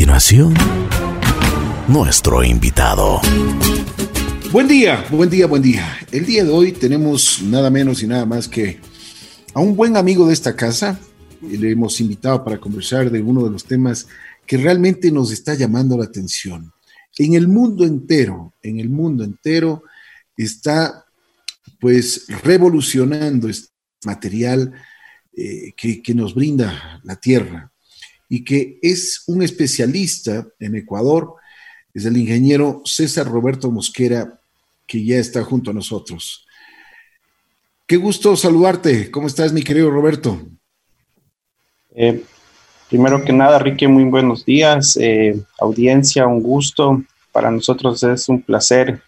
continuación, nuestro invitado. Buen día, buen día, buen día. El día de hoy tenemos nada menos y nada más que a un buen amigo de esta casa. Le hemos invitado para conversar de uno de los temas que realmente nos está llamando la atención. En el mundo entero, en el mundo entero está pues revolucionando este material eh, que, que nos brinda la Tierra y que es un especialista en Ecuador, es el ingeniero César Roberto Mosquera que ya está junto a nosotros. Qué gusto saludarte. ¿Cómo estás, mi querido Roberto? Eh, primero que nada, Ricky, muy buenos días. Eh, audiencia, un gusto. Para nosotros es un placer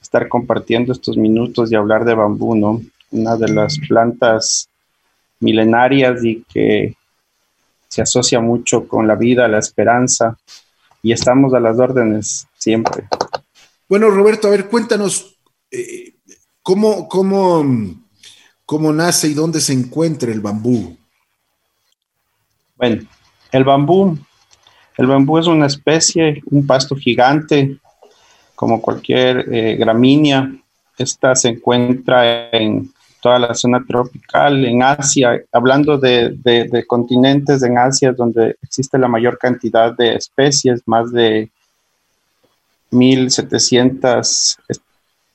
estar compartiendo estos minutos y hablar de bambú, ¿no? Una de las plantas milenarias y que se asocia mucho con la vida, la esperanza, y estamos a las órdenes siempre. Bueno, Roberto, a ver, cuéntanos eh, ¿cómo, cómo, cómo nace y dónde se encuentra el bambú. Bueno, el bambú, el bambú es una especie, un pasto gigante, como cualquier eh, gramínea. Esta se encuentra en toda la zona tropical, en Asia, hablando de, de continentes en Asia donde existe la mayor cantidad de especies, más de 1.700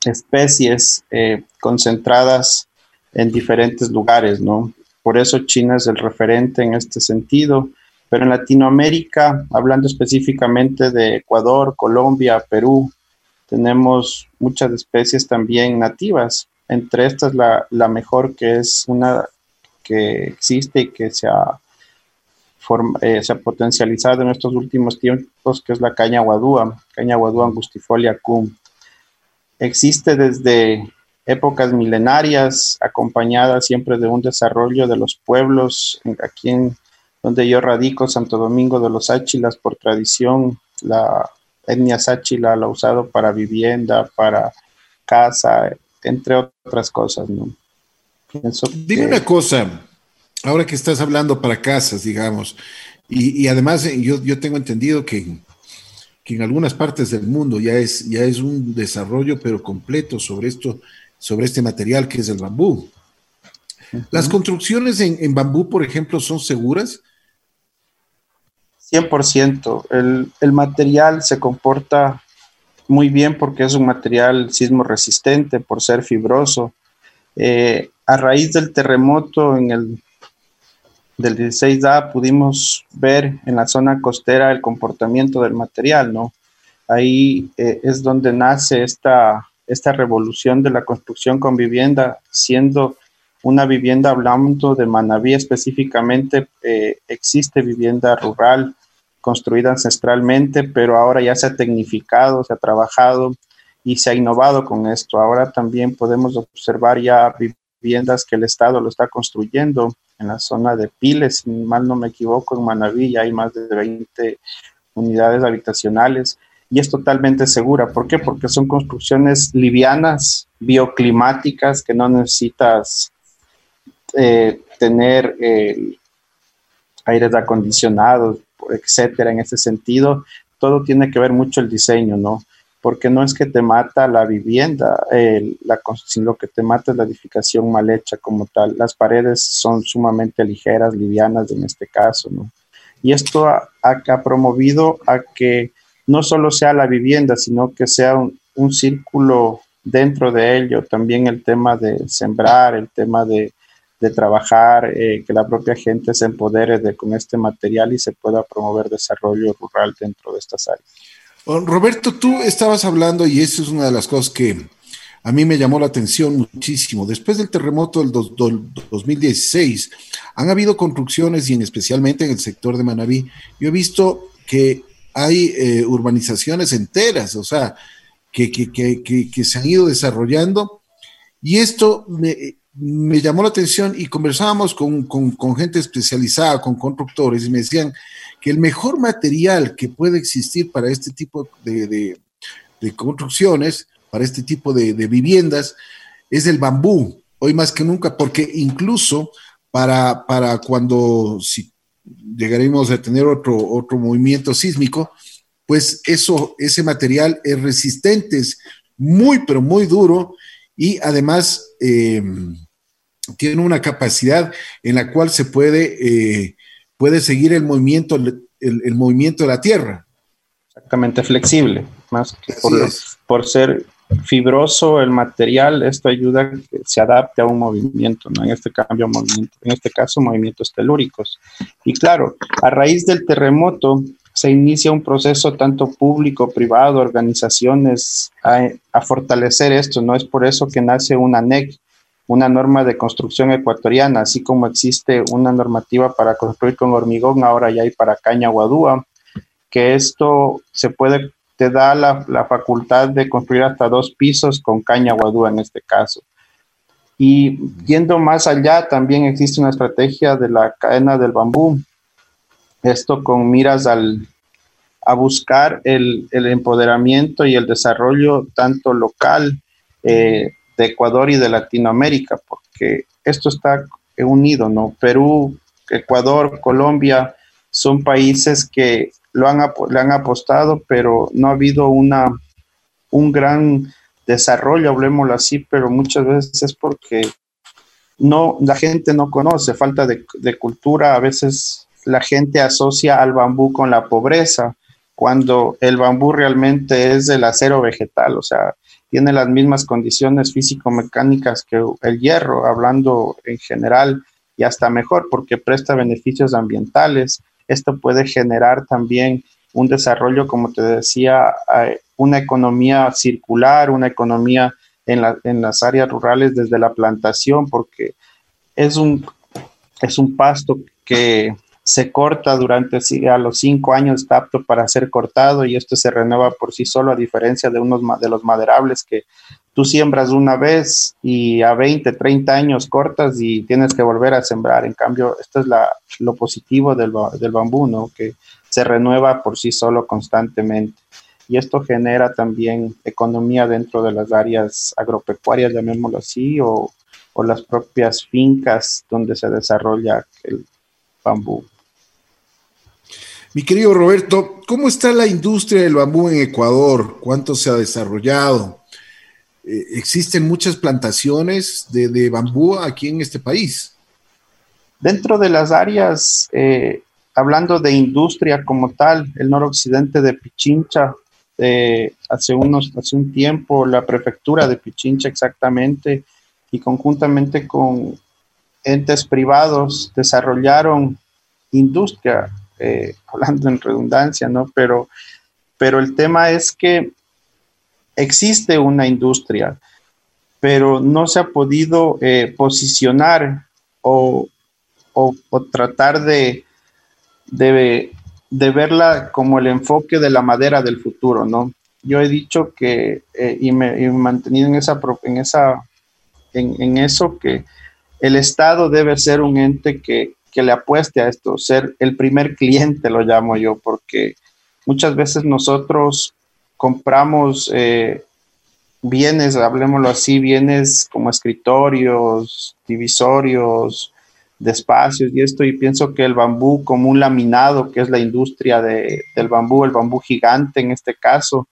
especies eh, concentradas en diferentes lugares, ¿no? Por eso China es el referente en este sentido. Pero en Latinoamérica, hablando específicamente de Ecuador, Colombia, Perú, tenemos muchas especies también nativas. Entre estas, la, la mejor que es una que existe y que se ha eh, se ha potencializado en estos últimos tiempos, que es la caña guadúa, caña guadúa angustifolia cum. Existe desde épocas milenarias, acompañada siempre de un desarrollo de los pueblos, aquí en donde yo radico, Santo Domingo de los Áchilas, por tradición, la etnia sáchila la ha usado para vivienda, para casa, entre otras cosas, ¿no? Dime una cosa, ahora que estás hablando para casas, digamos, y, además eh, yo, yo, tengo entendido que, que, en algunas partes del mundo ya es, ya es un desarrollo, pero completo sobre esto, sobre este material que es el bambú. ¿Las construcciones en, en, bambú, por ejemplo, son seguras? 100%. El, el material se comporta muy bien porque es un material sismo resistente por ser fibroso. Eh, a raíz del terremoto en el del 16A pudimos ver en la zona costera el comportamiento del material, ¿no? Ahí eh, es donde nace esta, esta revolución de la construcción con vivienda, siendo una vivienda, hablando de Manaví específicamente, eh, existe vivienda rural construida ancestralmente, pero ahora ya se ha tecnificado, se ha trabajado y se ha innovado con esto. Ahora también podemos observar ya viviendas que el Estado lo está construyendo en la zona de Piles, si mal no me equivoco, en Manaví hay más de 20 unidades habitacionales y es totalmente segura. ¿Por qué? Porque son construcciones livianas, bioclimáticas, que no necesitas eh, tener eh, aires acondicionados, etcétera, en ese sentido. Todo tiene que ver mucho el diseño, ¿no? porque no es que te mata la vivienda, la, sino que te mata es la edificación mal hecha como tal. Las paredes son sumamente ligeras, livianas en este caso, ¿no? Y esto ha, promovido a que no solo sea la vivienda, sino que sea un, un, círculo dentro de ello, también el tema de sembrar, el tema de, de trabajar, eh, que la propia gente se empodere de, con este material y se pueda promover desarrollo rural dentro de estas áreas. Oh, Roberto, tú estabas hablando y eso es una de las cosas que a mí me llamó la atención muchísimo. Después del terremoto del, 2016, han habido construcciones y en especialmente en el sector de Manabí, yo he visto que hay eh, urbanizaciones enteras, o sea, que, que, se han ido desarrollando y esto me, me llamó la atención y conversábamos con, con, gente especializada, con constructores, y me decían que el mejor material que puede existir para este tipo de, de, construcciones, para este tipo de, viviendas, es el bambú, hoy más que nunca, porque incluso para, para cuando, si llegaremos a tener otro, otro movimiento sísmico, pues eso, ese material es resistente, es muy, pero muy duro y además eh, tiene una capacidad en la cual se puede, eh, puede seguir el movimiento, el, movimiento de la Tierra. Exactamente, flexible, más que por, por, ser fibroso el material, esto ayuda a que se adapte a un movimiento, ¿no? En este cambio, movimiento, en este caso, movimientos telúricos. Y claro, a raíz del terremoto, se inicia un proceso tanto público, privado, organizaciones a, fortalecer esto, ¿no? Es por eso que nace una NEC, una norma de construcción ecuatoriana, así como existe una normativa para construir con hormigón, ahora ya hay para caña guadúa, que esto se puede, te da la, la facultad de construir hasta dos pisos con caña guadúa en este caso. Y yendo más allá, también existe una estrategia de la cadena del bambú, esto con miras al, a buscar el, empoderamiento y el desarrollo tanto local eh, de Ecuador y de Latinoamérica, porque esto está unido, ¿no? Perú, Ecuador, Colombia son países que lo han, le han apostado, pero no ha habido una, un gran desarrollo, hablemoslo así, pero muchas veces es porque no, la gente no conoce, falta de, de cultura, a veces la gente asocia al bambú con la pobreza, cuando el bambú realmente es del acero vegetal, o sea, tiene las mismas condiciones físico-mecánicas que el hierro, hablando en general, y hasta mejor porque presta beneficios ambientales. Esto puede generar también un desarrollo, como te decía, una economía circular, una economía en, en las áreas rurales desde la plantación, porque es un, es un pasto que se corta durante a los cinco años, está apto para ser cortado y esto se renueva por sí solo, a diferencia de unos de los maderables que tú siembras una vez y a 20, 30 años cortas y tienes que volver a sembrar. En cambio, esto es la, lo positivo del, del bambú, ¿no? que se renueva por sí solo constantemente. Y esto genera también economía dentro de las áreas agropecuarias, llamémoslo así, o, o las propias fincas donde se desarrolla el bambú. Mi querido Roberto, ¿cómo está la industria del bambú en Ecuador? ¿Cuánto se ha desarrollado? Eh, ¿Existen muchas plantaciones de, bambú aquí en este país? Dentro de las áreas, eh, hablando de industria como tal, el noroccidente de Pichincha, eh, hace, unos, hace un tiempo la prefectura de Pichincha exactamente y conjuntamente con entes privados desarrollaron industria eh, hablando en redundancia, ¿no? Pero, pero el tema es que existe una industria, pero no se ha podido eh, posicionar o, tratar de, de, verla como el enfoque de la madera del futuro, ¿no? Yo he dicho que, eh, y, me, he mantenido en, esa, en, esa, en eso, que el Estado debe ser un ente que, que le apueste a esto, ser el primer cliente, lo llamo yo, porque muchas veces nosotros compramos eh, bienes, hablemoslo así, bienes como escritorios, divisorios, de espacios y esto, y pienso que el bambú como un laminado, que es la industria de, del bambú, el bambú gigante en este caso,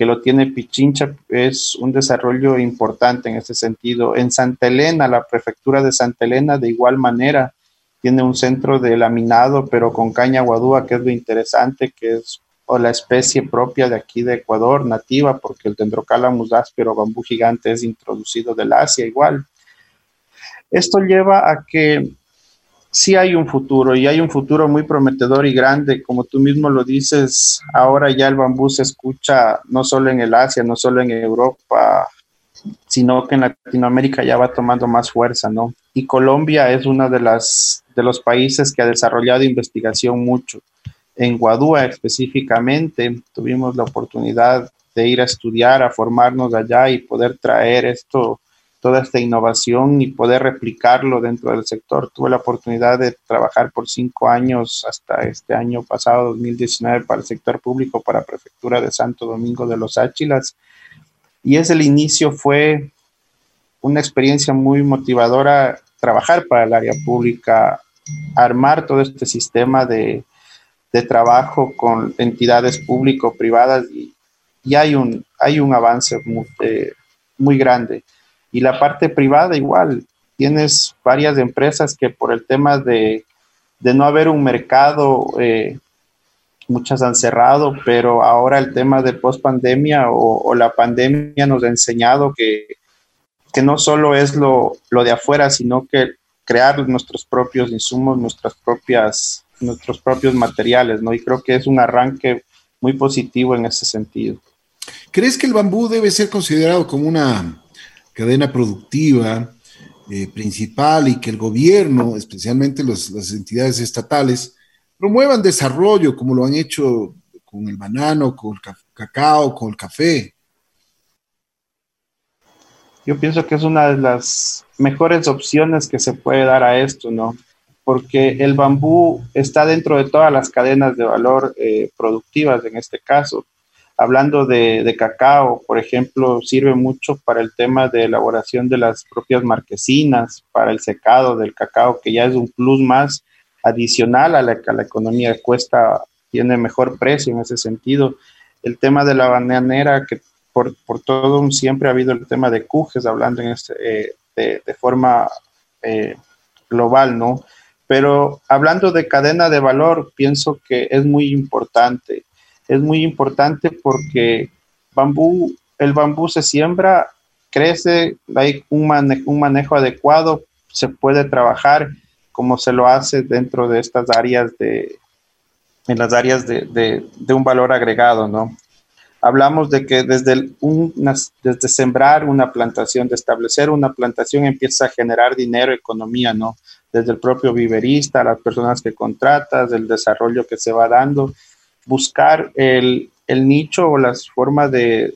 que lo tiene Pichincha, es un desarrollo importante en ese sentido. En Santa Elena, la prefectura de Santa Elena, de igual manera, tiene un centro de laminado, pero con caña guadúa, que es lo interesante, que es la especie propia de aquí de Ecuador, nativa, porque el Dendrocalamus áspero bambú gigante es introducido del Asia igual. Esto lleva a que sí hay un futuro y hay un futuro muy prometedor y grande, como tú mismo lo dices, ahora ya el bambú se escucha no solo en el Asia, no solo en Europa, sino que en Latinoamérica ya va tomando más fuerza, ¿no? Y Colombia es uno de, de los países que ha desarrollado investigación mucho. En Guadúa específicamente tuvimos la oportunidad de ir a estudiar, a formarnos allá y poder traer esto, toda esta innovación y poder replicarlo dentro del sector. Tuve la oportunidad de trabajar por cinco años hasta este año pasado, 2019, para el sector público, para Prefectura de Santo Domingo de los Áchilas y ese el inicio fue una experiencia muy motivadora trabajar para el área pública armar todo este sistema de, de trabajo con entidades público-privadas y, y, hay, un, hay un avance muy, eh, muy grande. Y la parte privada igual, tienes varias empresas que por el tema de, de no haber un mercado, eh, muchas han cerrado, pero ahora el tema de post pandemia o, la pandemia nos ha enseñado que, que no solo es lo, lo, de afuera, sino que crear nuestros propios insumos, nuestras propias, nuestros propios materiales, ¿no? Y creo que es un arranque muy positivo en ese sentido. ¿Crees que el bambú debe ser considerado como una cadena productiva eh, principal y que el gobierno, especialmente las entidades estatales, promuevan desarrollo como lo han hecho con el banano, con el cacao, con el café? Yo pienso que es una de las mejores opciones que se puede dar a esto, ¿no? Porque el bambú está dentro de todas las cadenas de valor eh, productivas en este caso. Hablando de, cacao, por ejemplo, sirve mucho para el tema de elaboración de las propias marquesinas, para el secado del cacao, que ya es un plus más adicional a la que la economía cuesta, tiene mejor precio en ese sentido. El tema de la bananera, que por, por todo siempre ha habido el tema de cujes, hablando en este, eh, de, de, forma eh, global, ¿no? Pero hablando de cadena de valor, pienso que es muy importante es muy importante porque bambú, el bambú se siembra, crece, hay un, mane un manejo adecuado, se puede trabajar como se lo hace dentro de estas áreas de, en las áreas de, de, un valor agregado, ¿no? Hablamos de que desde, un, desde sembrar una plantación, de establecer una plantación, empieza a generar dinero, economía, ¿no? Desde el propio viverista, las personas que contratas, el desarrollo que se va dando buscar el, el nicho o las formas de,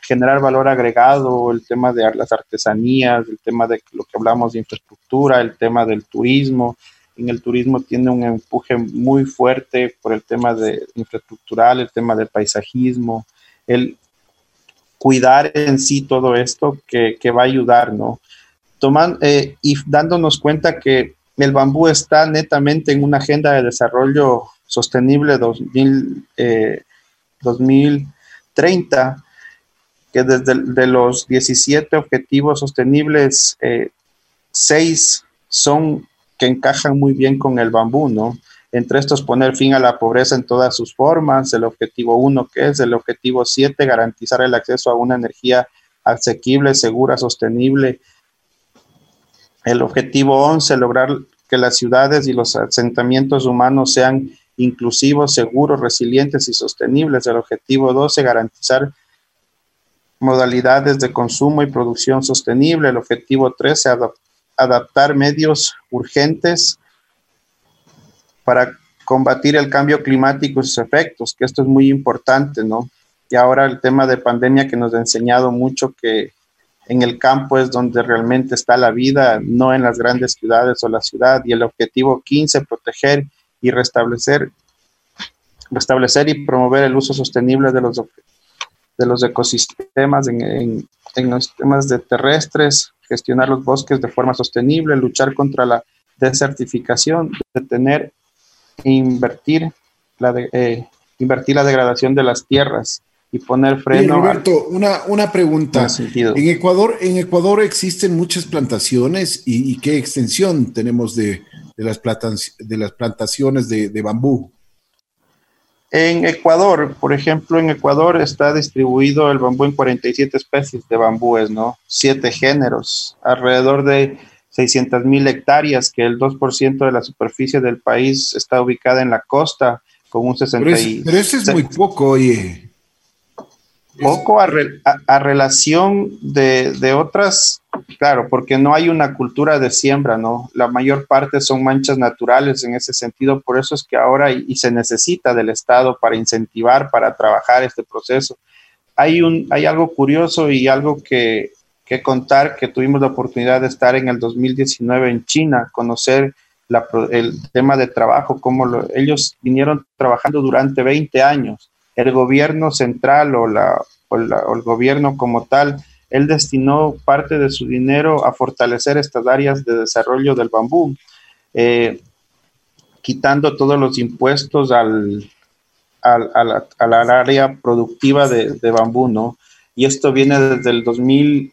generar valor agregado, el tema de las artesanías, el tema de lo que hablamos de infraestructura, el tema del turismo. En el turismo tiene un empuje muy fuerte por el tema de infraestructural, el tema del paisajismo, el cuidar en sí todo esto que, que va a ayudar, ¿no? Toman, eh, y dándonos cuenta que el bambú está netamente en una agenda de desarrollo sostenible 2000, eh, 2030, que desde de los 17 objetivos sostenibles, eh, 6 son que encajan muy bien con el bambú, ¿no? Entre estos, poner fin a la pobreza en todas sus formas, el objetivo 1, que es el objetivo 7, garantizar el acceso a una energía asequible, segura, sostenible. El objetivo 11, lograr que las ciudades y los asentamientos humanos sean inclusivos, seguros, resilientes y sostenibles. El objetivo 12, garantizar modalidades de consumo y producción sostenible. El objetivo 13, adap adaptar medios urgentes para combatir el cambio climático y sus efectos, que esto es muy importante, ¿no? Y ahora el tema de pandemia que nos ha enseñado mucho que en el campo es donde realmente está la vida, no en las grandes ciudades o la ciudad. Y el objetivo 15, proteger y restablecer, restablecer y promover el uso sostenible de los, de los ecosistemas en, en, en los temas de terrestres, gestionar los bosques de forma sostenible, luchar contra la desertificación, detener e invertir la, de, eh, invertir la degradación de las tierras y poner freno. Oye, Roberto, una, una pregunta. En Ecuador, en Ecuador existen muchas plantaciones y, y qué extensión tenemos de, de las, de las plantaciones de, de, bambú? En Ecuador, por ejemplo, en Ecuador está distribuido el bambú en 47 especies de bambúes, ¿no? Siete géneros, alrededor de 600 mil hectáreas, que el 2% de la superficie del país está ubicada en la costa, con un 60 pero, es, pero eso es muy poco, oye. Poco a, re, a, relación de, de otras Claro, porque no hay una cultura de siembra, ¿no? La mayor parte son manchas naturales en ese sentido, por eso es que ahora y, y se necesita del Estado para incentivar, para trabajar este proceso. Hay, un, hay algo curioso y algo que, que contar, que tuvimos la oportunidad de estar en el 2019 en China, conocer la, el tema de trabajo, cómo lo, ellos vinieron trabajando durante 20 años. El gobierno central o, la, o, la, o el gobierno como tal él destinó parte de su dinero a fortalecer estas áreas de desarrollo del bambú. Eh, quitando todos los impuestos al, al, al, área productiva de, de, bambú, ¿no? Y esto viene desde el 2000,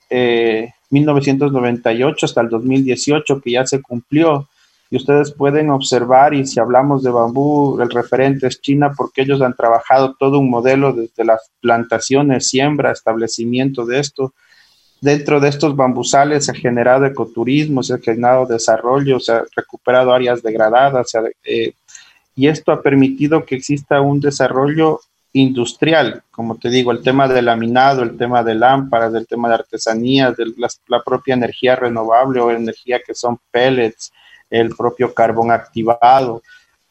1998 hasta el 2018, que ya se cumplió. Y ustedes pueden observar, y si hablamos de bambú, el referente es China, porque ellos han trabajado todo un modelo desde las plantaciones, siembra, establecimiento de esto. Dentro de estos bambusales se ha generado ecoturismo, se ha generado desarrollo, se ha recuperado áreas degradadas, eh, y esto ha permitido que exista un desarrollo industrial, como te digo, el tema del laminado, el tema de lámparas, el tema de artesanías, de la, propia energía renovable o energía que son pellets, el propio carbón activado.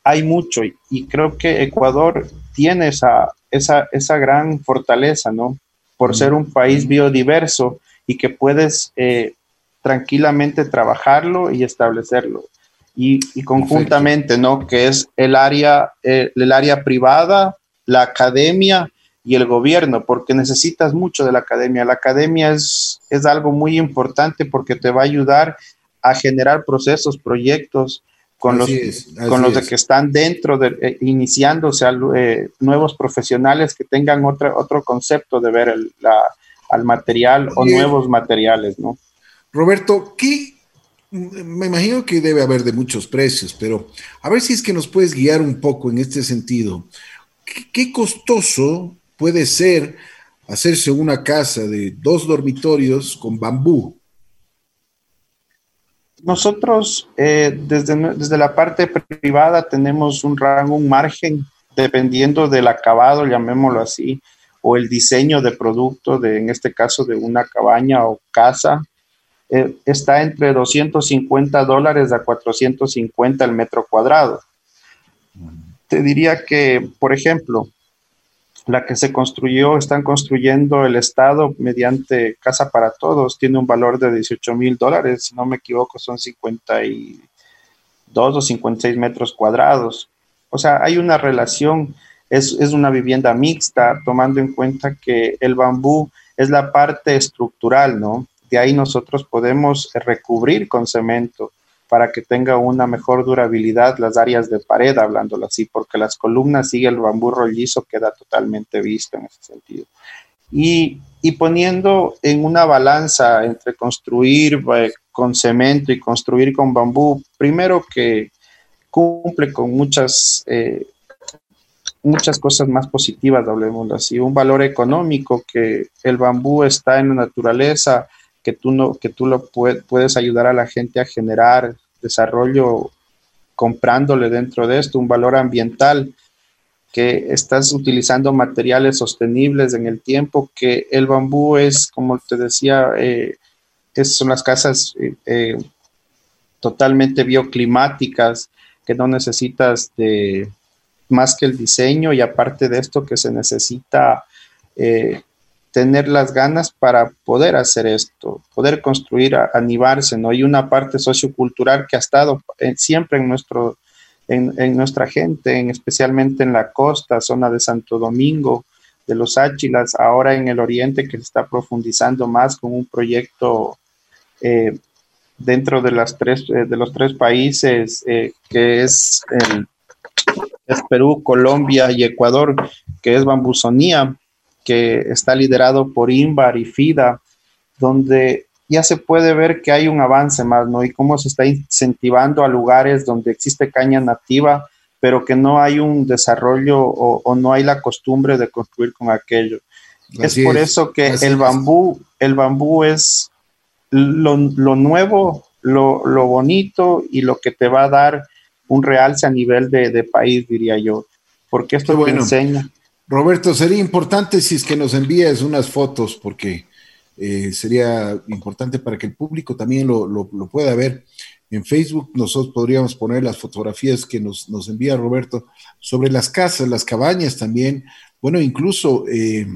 Hay mucho y, creo que Ecuador tiene esa, esa, esa gran fortaleza, ¿no? Por ser un país biodiverso y que puedes eh, tranquilamente trabajarlo y establecerlo. Y, conjuntamente, ¿no? Que es el área, eh, el área privada, la academia y el gobierno, porque necesitas mucho de la academia. La academia es, es algo muy importante porque te va a ayudar a generar procesos, proyectos con los, con los de que están dentro, de, eh, iniciándose eh, nuevos profesionales que tengan otro, otro concepto de ver el, la, al material o nuevos materiales, ¿no? Roberto, ¿qué? Me imagino que debe haber de muchos precios, pero a ver si es que nos puedes guiar un poco en este sentido. ¿qué costoso puede ser hacerse una casa de dos dormitorios con bambú? Nosotros eh, desde, desde la parte privada tenemos un rango, un margen, dependiendo del acabado, llamémoslo así, o el diseño de producto, de, en este caso de una cabaña o casa, eh, está entre 250 dólares a 450 el metro cuadrado. Te diría que, por ejemplo, la que se construyó, están construyendo el Estado mediante Casa para Todos, tiene un valor de 18 mil dólares, si no me equivoco, son 52 o 56 metros cuadrados. O sea, hay una relación, es, es una vivienda mixta, tomando en cuenta que el bambú es la parte estructural, ¿no? De ahí nosotros podemos recubrir con cemento para que tenga una mejor durabilidad las áreas de pared, hablándolo así, porque las columnas sigue el bambú rollizo, queda totalmente visto en ese sentido. Y, y poniendo en una balanza entre construir eh, con cemento y construir con bambú, primero que cumple con muchas, eh, muchas cosas más positivas, hablemoslo así, un valor económico, que el bambú está en la naturaleza, que tú, no, que tú lo puedes ayudar a la gente a generar desarrollo comprándole dentro de esto un valor ambiental, que estás utilizando materiales sostenibles en el tiempo, que el bambú es, como te decía, eh, son las casas eh, eh, totalmente bioclimáticas, que no necesitas de más que el diseño y aparte de esto que se necesita tener las ganas para poder hacer esto, poder construir, animarse, ¿no? Hay una parte sociocultural que ha estado siempre en, nuestro, en, nuestra gente, en, especialmente en la costa, zona de Santo Domingo, de los Áchilas, ahora en el oriente que se está profundizando más con un proyecto eh, dentro de, las tres, eh, de los tres países eh, que es, es Perú, Colombia y Ecuador, que es Bambusonía que está liderado por INVAR y FIDA, donde ya se puede ver que hay un avance más, ¿no? Y cómo se está incentivando a lugares donde existe caña nativa, pero que no hay un desarrollo o, no hay la costumbre de construir con aquello. es por eso que el bambú, el bambú es lo, nuevo, lo, bonito y lo que te va a dar un realce a nivel de, país, diría yo, porque esto te enseña. Roberto, sería importante si es que nos envíes unas fotos, porque eh, sería importante para que el público también lo, pueda ver. En Facebook nosotros podríamos poner las fotografías que nos, envía Roberto sobre las casas, las cabañas también. Bueno, incluso eh,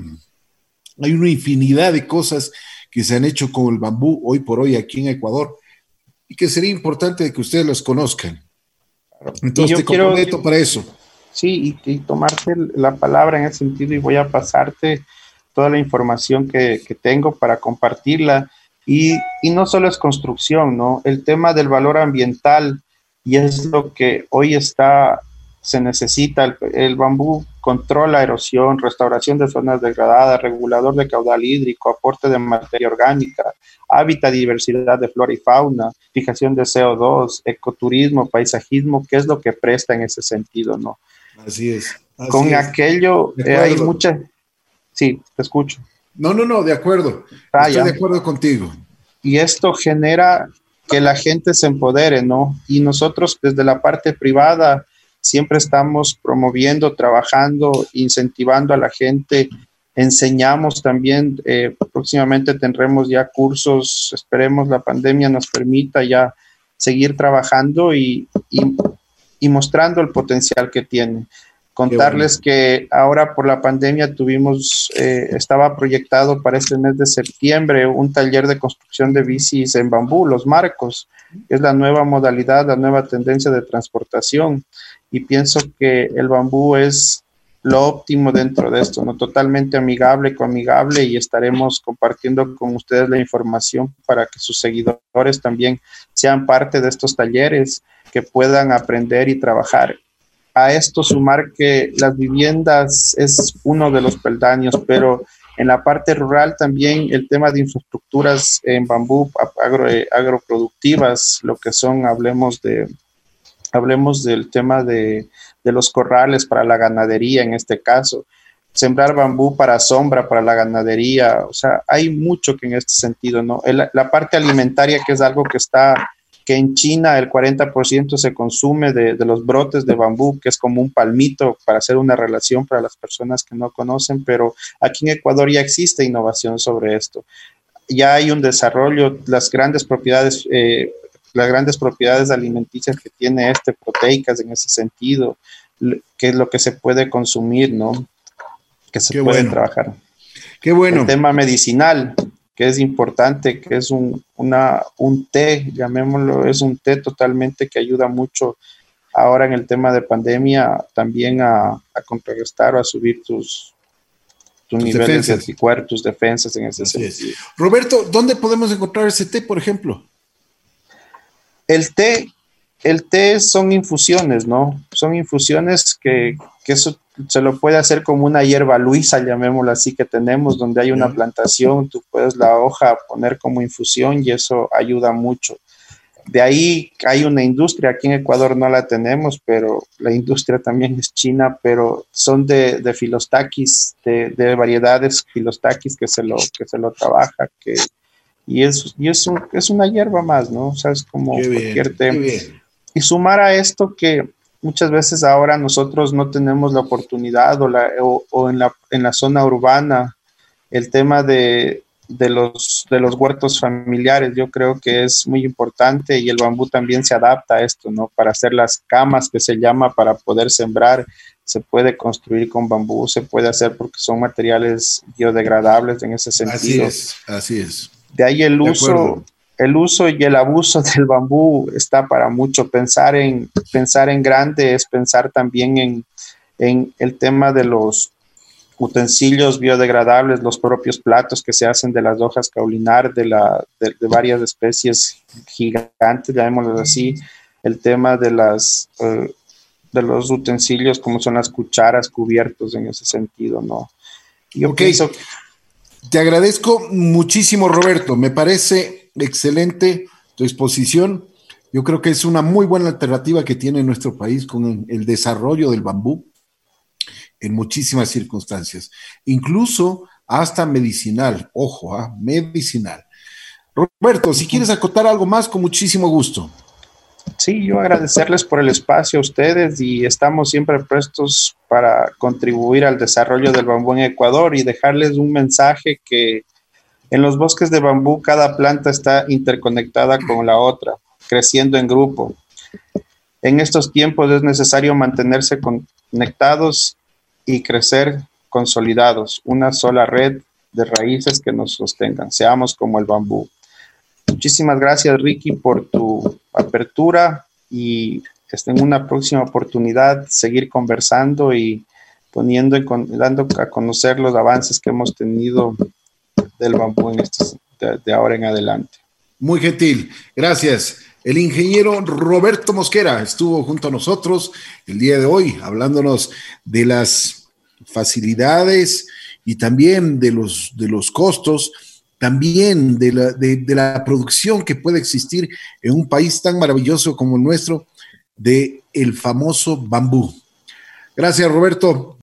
hay una infinidad de cosas que se han hecho con el bambú hoy por hoy aquí en Ecuador y que sería importante que ustedes los conozcan. Entonces te comprometo para eso sí, y, tomarte la palabra en ese sentido y voy a pasarte toda la información que, tengo para compartirla. Y, no solo es construcción, ¿no? El tema del valor ambiental y es lo que hoy está, se necesita. El, bambú controla erosión, restauración de zonas degradadas, regulador de caudal hídrico, aporte de materia orgánica, hábitat, diversidad de flora y fauna, fijación de CO2, ecoturismo, paisajismo, ¿qué es lo que presta en ese sentido, no? Así es. Con aquello eh, hay mucha... Sí, te escucho. No, no, no, de acuerdo. Ah, Estoy de acuerdo contigo. Y esto genera que la gente se empodere, ¿no? Y nosotros desde la parte privada siempre estamos promoviendo, trabajando, incentivando a la gente, enseñamos también, eh, próximamente tendremos ya cursos, esperemos la pandemia nos permita ya seguir trabajando y, y mostrando el potencial que tiene. Contarles que ahora por la pandemia tuvimos, eh, estaba proyectado para este mes de septiembre un taller de construcción de bicis en bambú, los marcos, es la nueva modalidad, la nueva tendencia de transportación. Y pienso que el bambú es lo óptimo dentro de esto, ¿no? Totalmente amigable, coamigable y estaremos compartiendo con ustedes la información para que sus seguidores también sean parte de estos talleres, que puedan aprender y trabajar a esto sumar que las viviendas es uno de los peldaños, pero en la parte rural también el tema de infraestructuras en bambú agro, eh, agroproductivas, lo que son, hablemos de, hablemos del tema de, los corrales para la ganadería en este caso, sembrar bambú para sombra, para la ganadería, o sea, hay mucho que en este sentido, ¿no? la parte alimentaria que es algo que está que en China el 40% se consume de, los brotes de bambú, que es como un palmito para hacer una relación para las personas que no conocen, pero aquí en Ecuador ya existe innovación sobre esto. Ya hay un desarrollo, las grandes propiedades, eh, las grandes propiedades alimenticias que tiene este, proteicas en ese sentido, que es lo que se puede consumir, ¿no? Que se puede trabajar. Qué bueno. El tema medicinal, que es importante, que es un, una, un té, llamémoslo, es un té totalmente que ayuda mucho ahora en el tema de pandemia también a, a contrarrestar o a subir tus, tus, niveles de anticuerpos, tus defensas en ese sentido. Roberto, ¿dónde podemos encontrar ese té, por ejemplo? El té, el té son infusiones, ¿no? Son infusiones que, que eso se lo puede hacer como una hierba luisa, llamémosla así, que tenemos, donde hay una plantación, tú puedes la hoja poner como infusión y eso ayuda mucho. De ahí hay una industria, aquí en Ecuador no la tenemos, pero la industria también es china, pero son de, de filostaquis, de, variedades filostaquis que se lo, que se lo trabaja, que, y, es, y es, es una hierba más, ¿no? O sea, es como cualquier tema. Y sumar a esto que muchas veces ahora nosotros no tenemos la oportunidad o, la, o, en, la, en, la, zona urbana el tema de, de, los, de los huertos familiares. Yo creo que es muy importante y el bambú también se adapta a esto, ¿no? Para hacer las camas que se llama para poder sembrar, se puede construir con bambú, se puede hacer porque son materiales biodegradables en ese sentido. Así es, así es. De ahí el uso, el uso y el abuso del bambú está para mucho. Pensar en, pensar en grande es pensar también en, el tema de los utensilios biodegradables, los propios platos que se hacen de las hojas caulinar de, la, de, varias especies gigantes, llamémoslo así, el tema de, las, eh, de los utensilios como son las cucharas cubiertos en ese sentido, ¿no? Yo Te agradezco muchísimo, Roberto. Me parece excelente tu exposición. Yo creo que es una muy buena alternativa que tiene nuestro país con el desarrollo del bambú en muchísimas circunstancias, incluso hasta medicinal, ojo, ¿ah? medicinal. Roberto, si quieres acotar algo más, con muchísimo gusto. Sí, yo agradecerles por el espacio a ustedes y estamos siempre prestos para contribuir al desarrollo del bambú en Ecuador y dejarles un mensaje que en los bosques de bambú, cada planta está interconectada con la otra, creciendo en grupo. En estos tiempos es necesario mantenerse conectados y crecer consolidados, una sola red de raíces que nos sostengan. Seamos como el bambú. Muchísimas gracias, Ricky, por tu apertura y en una próxima oportunidad seguir conversando y poniendo y dando a conocer los avances que hemos tenido del bambú en estos, de, ahora en adelante. Muy gentil, gracias. El ingeniero Roberto Mosquera estuvo junto a nosotros el día de hoy hablándonos de las facilidades y también de los, de los costos, también de la, de, la producción que puede existir en un país tan maravilloso como el nuestro, de el famoso bambú. Gracias, Roberto.